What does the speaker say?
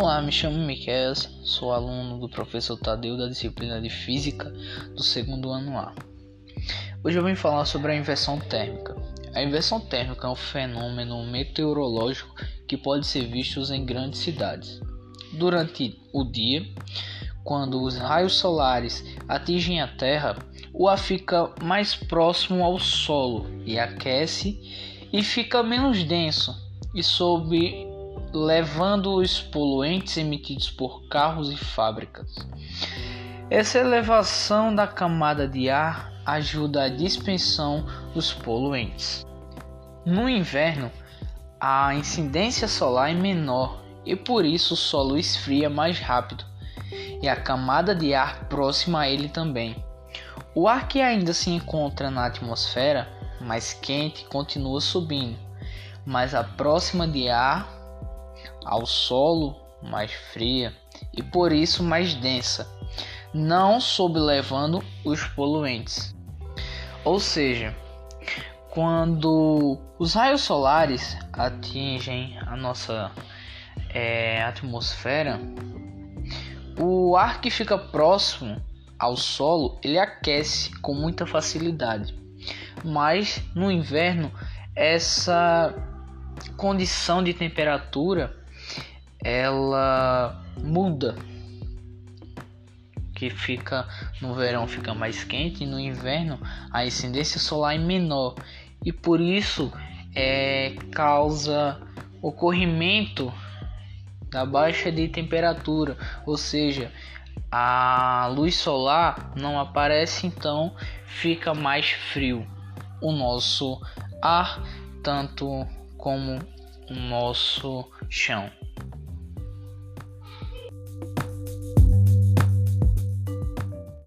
Olá, me chamo Miquel, sou aluno do professor Tadeu da disciplina de Física do segundo ano A. Hoje eu vim falar sobre a inversão térmica. A inversão térmica é um fenômeno meteorológico que pode ser visto em grandes cidades. Durante o dia, quando os raios solares atingem a Terra, o ar fica mais próximo ao solo e aquece e fica menos denso e sob levando os poluentes emitidos por carros e fábricas. Essa elevação da camada de ar ajuda a dispensão dos poluentes. No inverno, a incidência solar é menor e por isso o solo esfria mais rápido e a camada de ar próxima a ele também. O ar que ainda se encontra na atmosfera mais quente continua subindo, mas a próxima de ar ao solo mais fria e por isso mais densa, não sobrelevando os poluentes. Ou seja, quando os raios solares atingem a nossa é, atmosfera, o ar que fica próximo ao solo ele aquece com muita facilidade, mas no inverno essa condição de temperatura ela muda. Que fica no verão fica mais quente e no inverno a incidência solar é menor. E por isso é, causa ocorrimento da baixa de temperatura, ou seja, a luz solar não aparece, então fica mais frio o nosso ar, tanto como o nosso chão.